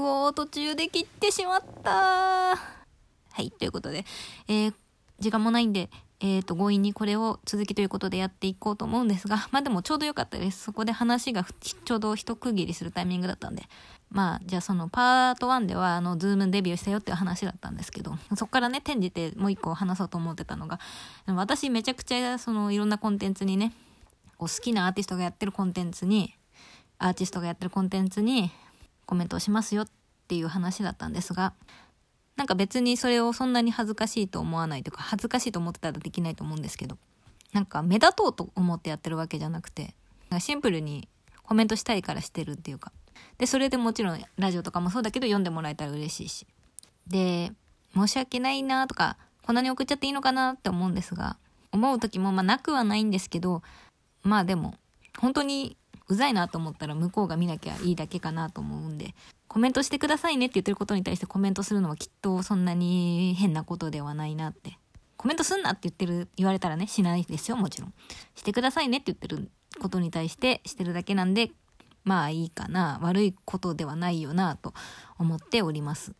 うおー、途中で切ってしまったはい、ということで、えー、時間もないんで、えっ、ー、と、強引にこれを続きということでやっていこうと思うんですが、まあでもちょうどよかったです。そこで話がちょうど一区切りするタイミングだったんで。まあ、じゃあそのパート1では、あの、ズームデビューしたよっていう話だったんですけど、そこからね、転じてもう一個話そうと思ってたのが、私めちゃくちゃ、その、いろんなコンテンツにね、こう好きなアーティストがやってるコンテンツに、アーティストがやってるコンテンツにコメントをしますよっていう話だったんですが、なんか別にそれをそんなに恥ずかしいと思わないというか、恥ずかしいと思ってたらできないと思うんですけど、なんか目立とうと思ってやってるわけじゃなくて、シンプルにコメントしたいからしてるっていうか。で、それでもちろんラジオとかもそうだけど読んでもらえたら嬉しいし。で、申し訳ないなとか、こんなに送っちゃっていいのかなって思うんですが、思う時もまあなくはないんですけど、まあでも、本当にうざいなと思ったら向こうが見なきゃいいだけかなと思うんで、コメントしてくださいねって言ってることに対してコメントするのはきっとそんなに変なことではないなって。コメントすんなって言ってる、言われたらね、しないですよ、もちろん。してくださいねって言ってることに対してしてるだけなんで、まあいいかな、悪いことではないよな、と思っております。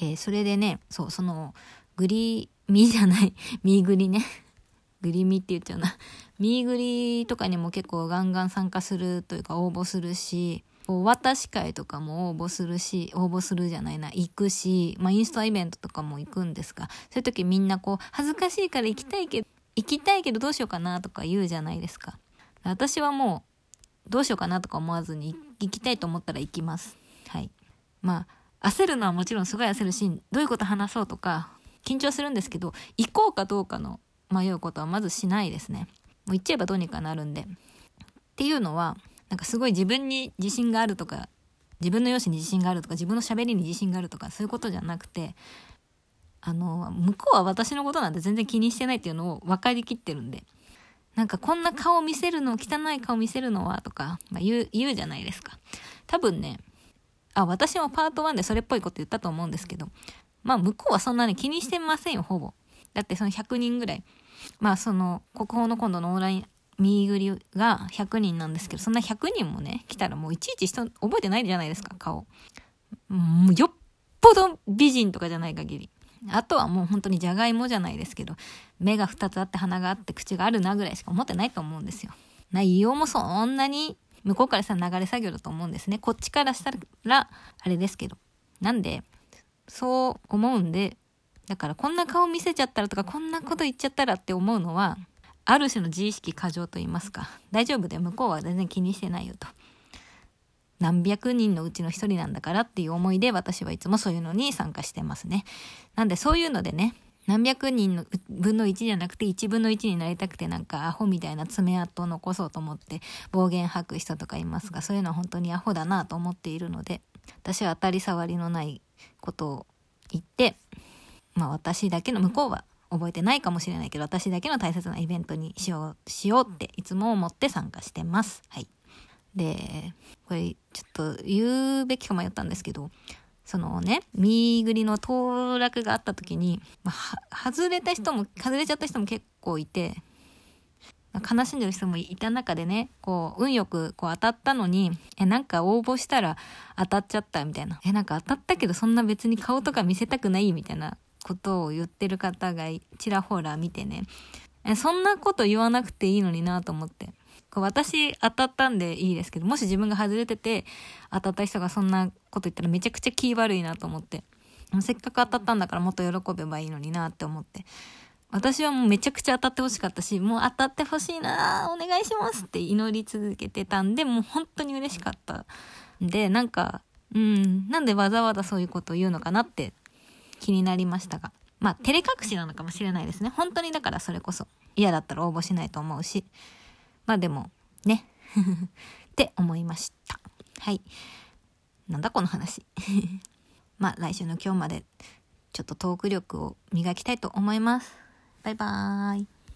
えー、それでね、そう、その、グリー、ミじゃない、ミーグリね。グリミって言っちゃうな。ミーグリとかにも結構ガンガン参加するというか応募するし、お渡し会とかも応募するし、応募するじゃないな、行くし、まあインスタイベントとかも行くんですが、そういう時みんなこう、恥ずかしいから行きたいけど、行きたいけどどうしようかなとか言うじゃないですか。私はもう、どうしようかなとか思わずに行きたいと思ったら行きます。はい。まあ、焦るのはもちろんすごい焦るし、どういうこと話そうとか、緊張するんですけど、行こうかどうかの迷うことはまずしないですね。もう行っちゃえばどうにかなるんで。っていうのは、なんかすごい自分に自信があるとか、自分の容姿に自信があるとか、自分の喋りに自信があるとか、そういうことじゃなくて、あの、向こうは私のことなんて全然気にしてないっていうのを分かりきってるんで。なんかこんな顔見せるの、汚い顔見せるのはとか、まあ、言う、言うじゃないですか。多分ね、あ、私もパート1でそれっぽいこと言ったと思うんですけど、まあ向こうはそんなに気にしてませんよ、ほぼ。だってその100人ぐらい。まあその国宝の今度のオンライン見ぐりが100人なんですけど、そんな100人もね、来たらもういちいち人覚えてないじゃないですか、顔。もうよっぽど美人とかじゃない限り。あとはもう本当にじゃがいもじゃないですけど、目が2つあって鼻があって口があるなぐらいしか思ってないと思うんですよ。内容もそんなに向こうからしたら流れ作業だと思うんですね。こっちからしたら、あれですけど。なんで、そう思うんで、だからこんな顔見せちゃったらとかこんなこと言っちゃったらって思うのはある種の自意識過剰と言いますか大丈夫で向こうは全然気にしてないよと。何百人のうちの一人なんだからっていう思いで私はいつもそういうのに参加してますね。なんでそういうのでね何百人の分の1じゃなくて1分の1になりたくてなんかアホみたいな爪痕を残そうと思って暴言吐く人とかいますがそういうのは本当にアホだなと思っているので私は当たり障りのないことを言ってまあ私だけの向こうは覚えてないかもしれないけど私だけの大切なイベントにしようしようっていつも思って参加してます。はい。で、これちょっと言うべきか迷ったんですけど、そのね、見ぐりの当落があった時に、まあ、外れた人も、外れちゃった人も結構いて、悲しんでる人もいた中でね、こう、運よくこう当たったのに、え、なんか応募したら当たっちゃったみたいな。え、なんか当たったけどそんな別に顔とか見せたくないみたいなことを言ってる方がちらほら見てね、そんなこと言わなくていいのになと思って。こう私当たったんでいいですけど、もし自分が外れてて当たった人がそんなこと言ったらめちゃくちゃ気悪いなと思って。せっかく当たったんだからもっと喜べばいいのになって思って。私はもうめちゃくちゃ当たってほしかったし、もう当たってほしいなお願いしますって祈り続けてたんで、もう本当に嬉しかった。で、なんか、うん、なんでわざわざそういうことを言うのかなって気になりましたが。まあ、照れ隠しなのかもしれないですね。本当にだからそれこそ嫌だったら応募しないと思うし。まあでも、ね。って思いました。はい。なんだこの話。まあ来週の今日までちょっとトーク力を磨きたいと思います。バイバーイ。